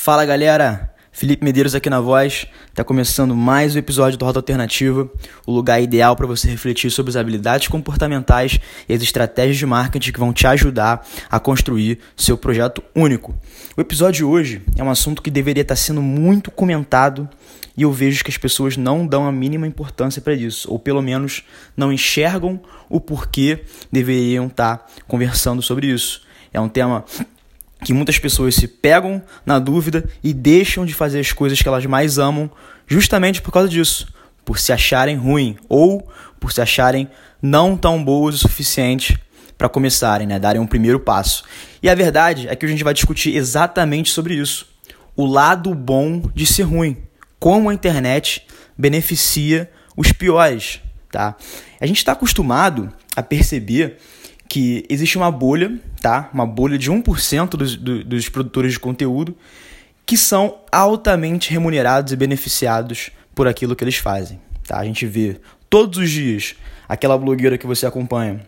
Fala galera, Felipe Medeiros aqui na voz. Tá começando mais um episódio do Rota Alternativa, o lugar ideal para você refletir sobre as habilidades comportamentais e as estratégias de marketing que vão te ajudar a construir seu projeto único. O episódio de hoje é um assunto que deveria estar sendo muito comentado e eu vejo que as pessoas não dão a mínima importância para isso, ou pelo menos não enxergam o porquê deveriam estar conversando sobre isso. É um tema que muitas pessoas se pegam na dúvida e deixam de fazer as coisas que elas mais amam justamente por causa disso, por se acharem ruim ou por se acharem não tão boas o suficiente para começarem, né, darem um primeiro passo. E a verdade é que a gente vai discutir exatamente sobre isso. O lado bom de ser ruim, como a internet beneficia os piores, tá? A gente está acostumado a perceber que existe uma bolha, tá? Uma bolha de 1% dos, dos produtores de conteúdo que são altamente remunerados e beneficiados por aquilo que eles fazem, tá? A gente vê todos os dias aquela blogueira que você acompanha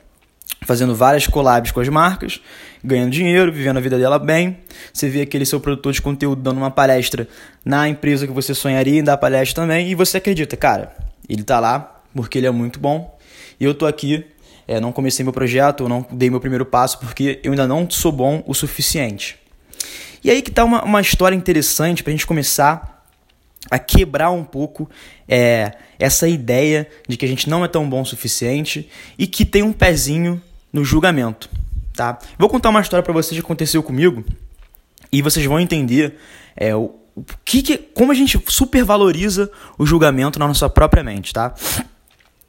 fazendo várias collabs com as marcas, ganhando dinheiro, vivendo a vida dela bem. Você vê aquele seu produtor de conteúdo dando uma palestra na empresa que você sonharia em dar palestra também, e você acredita, cara, ele tá lá porque ele é muito bom, e eu tô aqui é, não comecei meu projeto, eu não dei meu primeiro passo porque eu ainda não sou bom o suficiente. E aí que está uma, uma história interessante para a gente começar a quebrar um pouco é, essa ideia de que a gente não é tão bom o suficiente e que tem um pezinho no julgamento. Tá? Vou contar uma história para vocês que aconteceu comigo e vocês vão entender é, o, o que, que, como a gente supervaloriza o julgamento na nossa própria mente. Tá?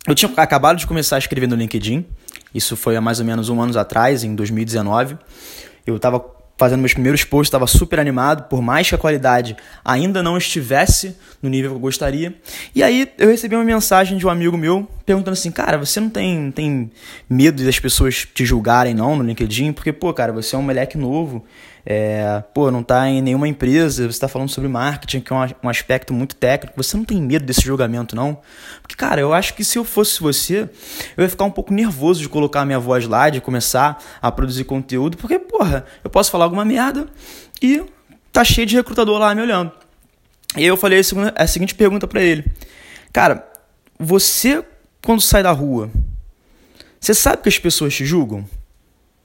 Eu tinha acabado de começar a escrever no LinkedIn, isso foi há mais ou menos um ano atrás, em 2019. Eu estava fazendo meus primeiros posts, estava super animado, por mais que a qualidade ainda não estivesse no nível que eu gostaria. E aí eu recebi uma mensagem de um amigo meu perguntando assim: Cara, você não tem, tem medo das pessoas te julgarem não no LinkedIn? Porque, pô, cara, você é um moleque novo é, pô, não está em nenhuma empresa, você está falando sobre marketing, que é um, um, aspecto muito técnico, você não tem medo desse julgamento, não? Porque, cara, eu acho que se eu fosse você, eu ia ficar um pouco nervoso de colocar a minha voz lá, de começar a produzir conteúdo, porque, porra, eu posso falar alguma merda e tá cheio de recrutador lá me olhando. E aí eu falei a, segunda, a seguinte pergunta para ele: Cara, você, quando sai da rua, você sabe que as pessoas te julgam?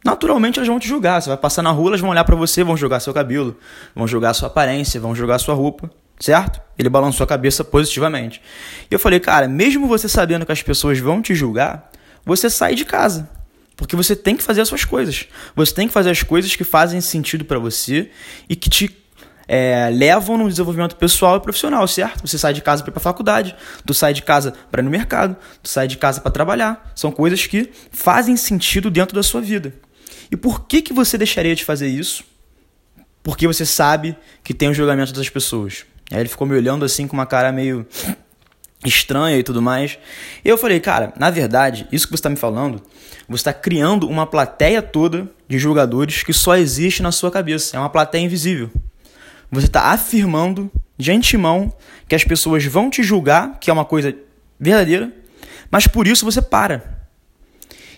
naturalmente elas vão te julgar. Você vai passar na rua, elas vão olhar para você, vão julgar seu cabelo, vão julgar sua aparência, vão julgar sua roupa, certo? Ele balançou a cabeça positivamente. E eu falei, cara, mesmo você sabendo que as pessoas vão te julgar, você sai de casa. Porque você tem que fazer as suas coisas. Você tem que fazer as coisas que fazem sentido para você e que te é, levam no desenvolvimento pessoal e profissional, certo? Você sai de casa para ir para faculdade, tu sai de casa para ir no mercado, tu sai de casa para trabalhar. São coisas que fazem sentido dentro da sua vida. E por que, que você deixaria de fazer isso? Porque você sabe que tem o julgamento das pessoas. Aí ele ficou me olhando assim com uma cara meio estranha e tudo mais. Eu falei, cara, na verdade, isso que você está me falando, você está criando uma plateia toda de julgadores que só existe na sua cabeça. É uma plateia invisível. Você está afirmando de antemão que as pessoas vão te julgar, que é uma coisa verdadeira, mas por isso você para.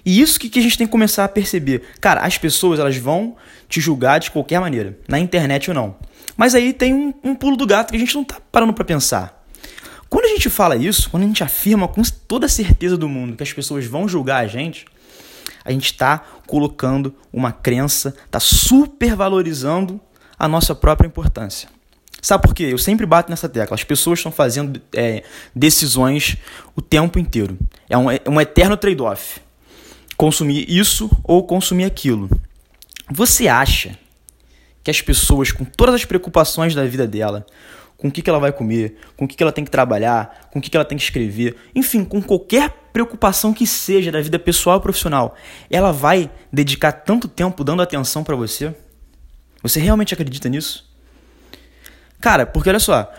E isso que, a gente tem que começar a perceber. Cara, as pessoas elas vão te julgar de qualquer maneira, na internet ou não. Mas aí tem um, um pulo do gato que a gente não tá parando para pensar. Quando a gente fala isso, quando a gente afirma com toda a certeza do mundo que as pessoas vão julgar a gente, a gente está colocando uma crença, está supervalorizando a nossa própria importância. Sabe por quê? Eu sempre bato nessa tecla. As pessoas estão fazendo é, decisões o tempo inteiro. É um, é um eterno trade-off consumir isso ou consumir aquilo. Você acha que as pessoas, com todas as preocupações da vida dela, com o que, que ela vai comer, com o que, que ela tem que trabalhar, com o que, que ela tem que escrever, enfim, com qualquer preocupação que seja da vida pessoal e profissional, ela vai dedicar tanto tempo dando atenção para você? Você realmente acredita nisso? Cara, porque olha só,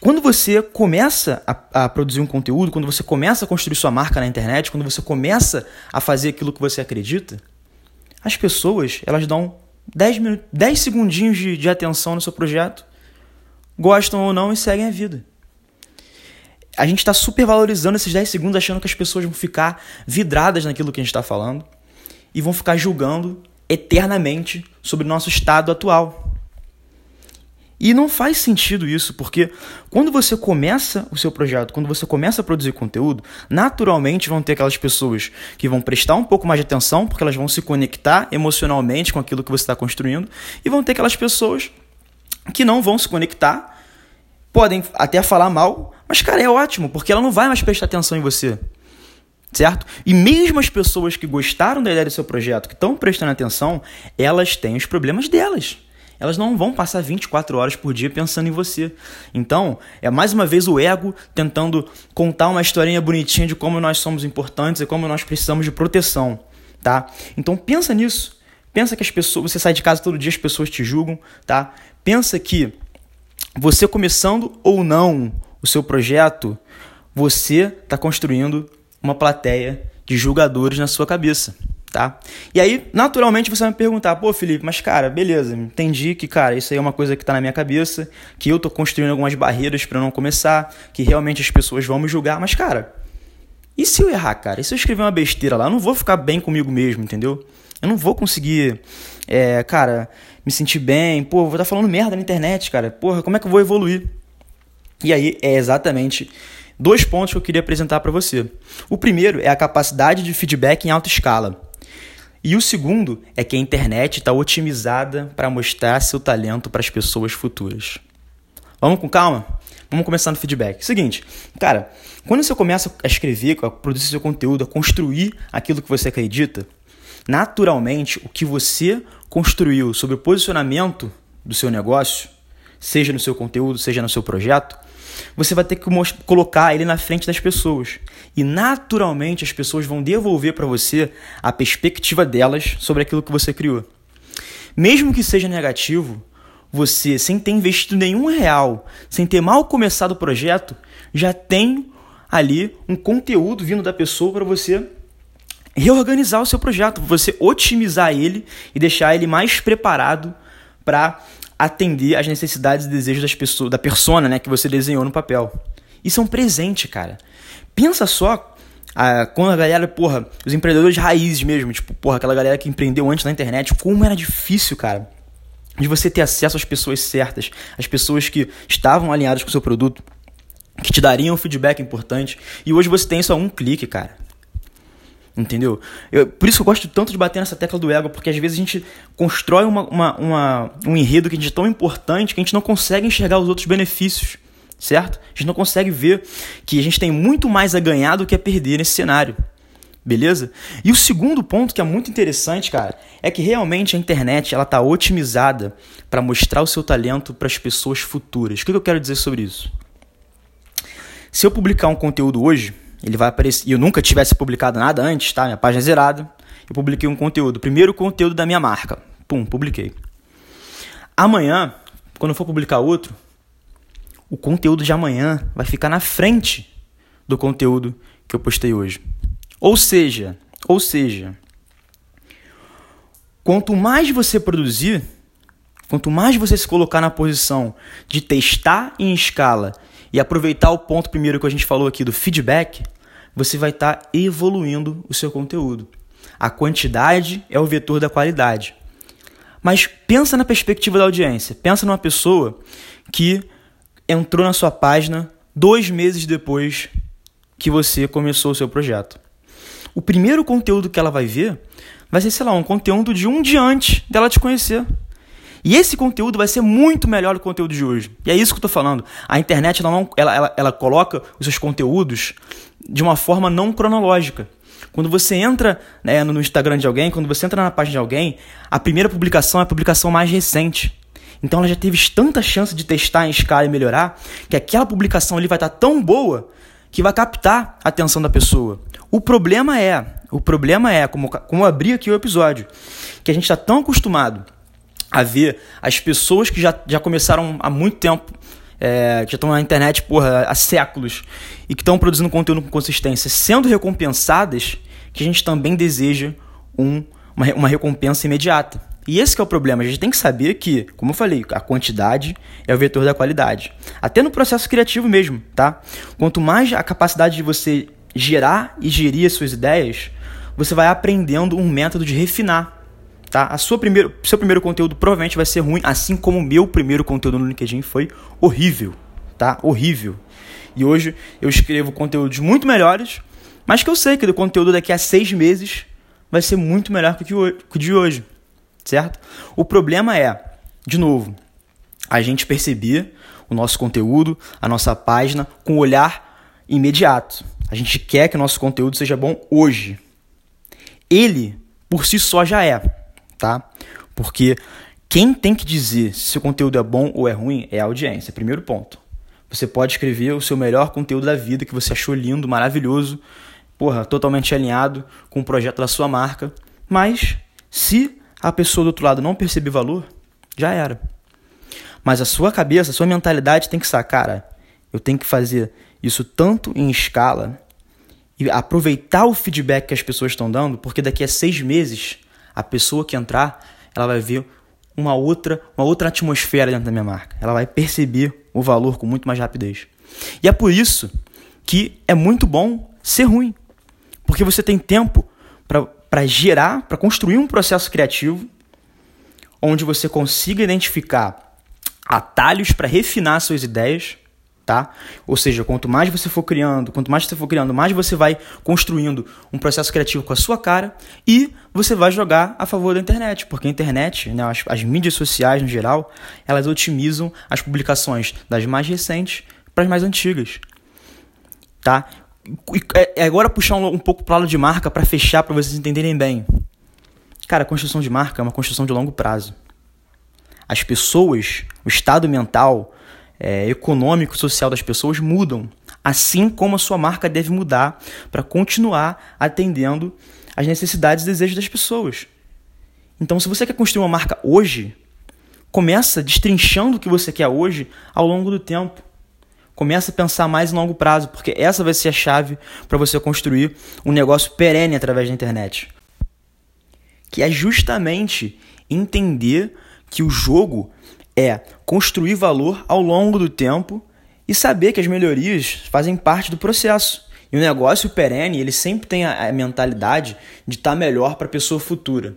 quando você começa a, a, produzir um conteúdo, quando você começa a construir sua marca na internet, quando você começa a fazer aquilo que você acredita, as pessoas elas dão 10, minutos, 10 segundinhos de, de atenção no seu projeto, gostam ou não e seguem a vida. A gente está super valorizando esses 10 segundos, achando que as pessoas vão ficar vidradas naquilo que a gente está falando e vão ficar julgando eternamente sobre o nosso estado atual. E não faz sentido isso, porque quando você começa o seu projeto, quando você começa a produzir conteúdo, naturalmente vão ter aquelas pessoas que vão prestar um pouco mais de atenção, porque elas vão se conectar emocionalmente com aquilo que você está construindo, e vão ter aquelas pessoas que não vão se conectar, podem até falar mal, mas cara, é ótimo, porque ela não vai mais prestar atenção em você. Certo? E mesmo as pessoas que gostaram da ideia do seu projeto, que estão prestando atenção, elas têm os problemas delas elas não vão passar 24 horas por dia pensando em você. Então, é mais uma vez o ego tentando contar uma historinha bonitinha de como nós somos importantes e como nós precisamos de proteção, tá? Então pensa nisso. Pensa que as pessoas, você sai de casa todo dia, as pessoas te julgam, tá? Pensa que você começando ou não o seu projeto, você está construindo uma plateia de julgadores na sua cabeça tá? E aí, naturalmente, você vai me perguntar, pô, Felipe, mas cara, beleza, entendi que, cara, isso aí é uma coisa que tá na minha cabeça, que eu tô construindo algumas barreiras para não começar, que realmente as pessoas vão me julgar, mas, cara, e se eu errar, cara? E se eu escrever uma besteira lá? Eu não vou ficar bem comigo mesmo, entendeu? Eu não vou conseguir, é, cara, me sentir bem, pô, vou estar tá falando merda na internet, cara, porra, como é que eu vou evoluir? E aí é exatamente dois pontos que eu queria apresentar para você. O primeiro é a capacidade de feedback em alta escala. E o segundo é que a internet está otimizada para mostrar seu talento para as pessoas futuras. Vamos com calma? Vamos começar no feedback. Seguinte, cara, quando você começa a escrever, a produzir seu conteúdo, a construir aquilo que você acredita, naturalmente o que você construiu sobre o posicionamento do seu negócio, seja no seu conteúdo, seja no seu projeto, você vai ter que colocar ele na frente das pessoas. E naturalmente as pessoas vão devolver para você a perspectiva delas sobre aquilo que você criou. Mesmo que seja negativo, você, sem ter investido nenhum real, sem ter mal começado o projeto, já tem ali um conteúdo vindo da pessoa para você reorganizar o seu projeto, você otimizar ele e deixar ele mais preparado para atender às necessidades e desejos das pessoas, da persona né, que você desenhou no papel. Isso é um presente, cara. Pensa só a, quando a galera, porra, os empreendedores raízes mesmo, tipo, porra, aquela galera que empreendeu antes na internet, como era difícil, cara, de você ter acesso às pessoas certas, às pessoas que estavam alinhadas com o seu produto, que te dariam um feedback importante, e hoje você tem a um clique, cara. Entendeu? Eu, por isso eu gosto tanto de bater nessa tecla do ego, porque às vezes a gente constrói uma, uma, uma, um enredo que a gente é tão importante que a gente não consegue enxergar os outros benefícios, certo? A gente não consegue ver que a gente tem muito mais a ganhar do que a perder nesse cenário. Beleza? E o segundo ponto que é muito interessante, cara, é que realmente a internet ela está otimizada para mostrar o seu talento para as pessoas futuras. O que eu quero dizer sobre isso? Se eu publicar um conteúdo hoje, ele vai aparecer. E eu nunca tivesse publicado nada antes, tá? Minha página é zerada. Eu publiquei um conteúdo. Primeiro conteúdo da minha marca. Pum, publiquei. Amanhã, quando eu for publicar outro, o conteúdo de amanhã vai ficar na frente do conteúdo que eu postei hoje. Ou seja, ou seja, quanto mais você produzir, quanto mais você se colocar na posição de testar em escala e aproveitar o ponto primeiro que a gente falou aqui do feedback, você vai estar tá evoluindo o seu conteúdo. A quantidade é o vetor da qualidade. Mas pensa na perspectiva da audiência. Pensa numa pessoa que entrou na sua página dois meses depois que você começou o seu projeto. O primeiro conteúdo que ela vai ver vai ser, sei lá, um conteúdo de um dia antes dela te conhecer. E esse conteúdo vai ser muito melhor do conteúdo de hoje. E é isso que eu estou falando. A internet ela, não, ela, ela, ela coloca os seus conteúdos de uma forma não cronológica. Quando você entra né, no Instagram de alguém, quando você entra na página de alguém, a primeira publicação é a publicação mais recente. Então ela já teve tanta chance de testar em escala e melhorar, que aquela publicação ali vai estar tão boa que vai captar a atenção da pessoa. O problema é, o problema é, como, como eu abri aqui o episódio, que a gente está tão acostumado a ver as pessoas que já, já começaram há muito tempo, é, que estão na internet porra, há séculos e que estão produzindo conteúdo com consistência, sendo recompensadas, que a gente também deseja um, uma, uma recompensa imediata. E esse é o problema. A gente tem que saber que, como eu falei, a quantidade é o vetor da qualidade. Até no processo criativo mesmo, tá? Quanto mais a capacidade de você gerar e gerir as suas ideias, você vai aprendendo um método de refinar tá? A sua primeiro, seu primeiro conteúdo provavelmente vai ser ruim, assim como o meu primeiro conteúdo no LinkedIn foi horrível, tá? Horrível. E hoje eu escrevo conteúdos muito melhores, mas que eu sei que o conteúdo daqui a seis meses vai ser muito melhor que o de hoje, certo? O problema é, de novo, a gente perceber o nosso conteúdo, a nossa página, com um olhar imediato. A gente quer que o nosso conteúdo seja bom hoje. Ele, por si só, já é, tá? Porque quem tem que dizer se o conteúdo é bom ou é ruim é a audiência, primeiro ponto. Você pode escrever o seu melhor conteúdo da vida que você achou lindo, maravilhoso, porra, totalmente alinhado com o projeto da sua marca, mas se a pessoa do outro lado não perceber valor, já era. Mas a sua cabeça, a sua mentalidade tem que sacar, cara, eu tenho que fazer isso tanto em escala e aproveitar o feedback que as pessoas estão dando, porque daqui a seis meses a pessoa que entrar, ela vai ver uma outra, uma outra atmosfera dentro da minha marca. Ela vai perceber o valor com muito mais rapidez. E é por isso que é muito bom ser ruim, porque você tem tempo para gerar, para construir um processo criativo onde você consiga identificar atalhos para refinar suas ideias, tá? Ou seja, quanto mais você for criando, quanto mais você for criando, mais você vai construindo um processo criativo com a sua cara e você vai jogar a favor da internet, porque a internet, né, as, as mídias sociais no geral, elas otimizam as publicações das mais recentes para as mais antigas, tá? É, é agora puxar um, um pouco para lado de marca para fechar para vocês entenderem bem. Cara, a construção de marca é uma construção de longo prazo as pessoas, o estado mental, é, econômico, social das pessoas mudam, assim como a sua marca deve mudar para continuar atendendo às necessidades e desejos das pessoas. Então, se você quer construir uma marca hoje, começa destrinchando o que você quer hoje ao longo do tempo. Começa a pensar mais em longo prazo, porque essa vai ser a chave para você construir um negócio perene através da internet. Que é justamente entender que o jogo é construir valor ao longo do tempo e saber que as melhorias fazem parte do processo. E o negócio perene, ele sempre tem a, mentalidade de estar tá melhor para a pessoa futura,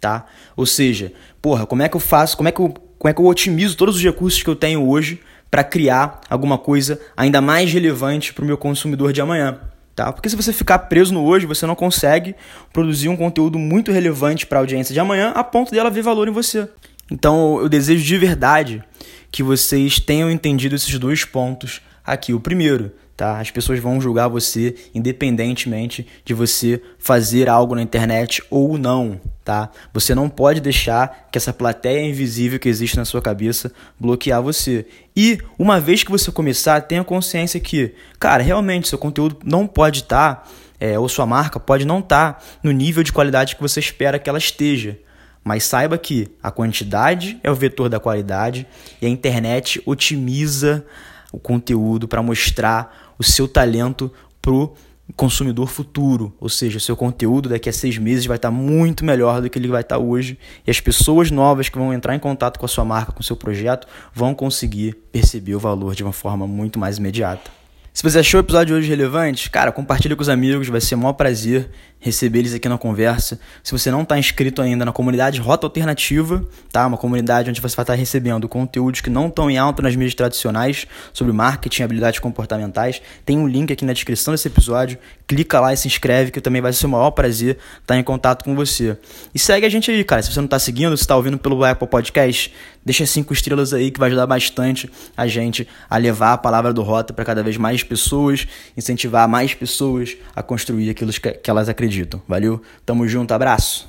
tá? Ou seja, porra, como é que eu faço, como é que eu, como é que eu otimizo todos os recursos que eu tenho hoje para criar alguma coisa ainda mais relevante para o meu consumidor de amanhã? Tá? Porque se você ficar preso no hoje, você não consegue produzir um conteúdo muito relevante para a audiência de amanhã a ponto dela ver valor em você. Então eu desejo de verdade que vocês tenham entendido esses dois pontos aqui. O primeiro, tá? As pessoas vão julgar você independentemente de você fazer algo na internet ou não, tá? Você não pode deixar que essa plateia invisível que existe na sua cabeça bloquear você. E uma vez que você começar, tenha consciência que, cara, realmente seu conteúdo não pode estar tá, é, ou sua marca pode não estar tá no nível de qualidade que você espera que ela esteja. Mas saiba que a quantidade é o vetor da qualidade e a internet otimiza o conteúdo para mostrar o seu talento pro consumidor futuro, ou seja, o seu conteúdo daqui a seis meses vai estar muito melhor do que ele vai estar hoje e as pessoas novas que vão entrar em contato com a sua marca, com o seu projeto, vão conseguir perceber o valor de uma forma muito mais imediata. Se você achou o episódio de hoje relevante, cara, compartilha com os amigos, vai ser um maior prazer receber eles aqui na conversa. Se você não está inscrito ainda na comunidade Rota Alternativa, tá? Uma comunidade onde você vai estar recebendo conteúdos que não estão em alta nas mídias tradicionais sobre marketing habilidades comportamentais, tem um link aqui na descrição desse episódio. Clica lá e se inscreve, que também vai ser o maior prazer estar em contato com você. E segue a gente aí, cara. Se você não está seguindo, se está ouvindo pelo Apple Podcast, deixa cinco estrelas aí que vai ajudar bastante a gente a levar a palavra do Rota para cada vez mais pessoas, incentivar mais pessoas a construir aquilo que elas acreditam. Valeu, tamo junto, abraço.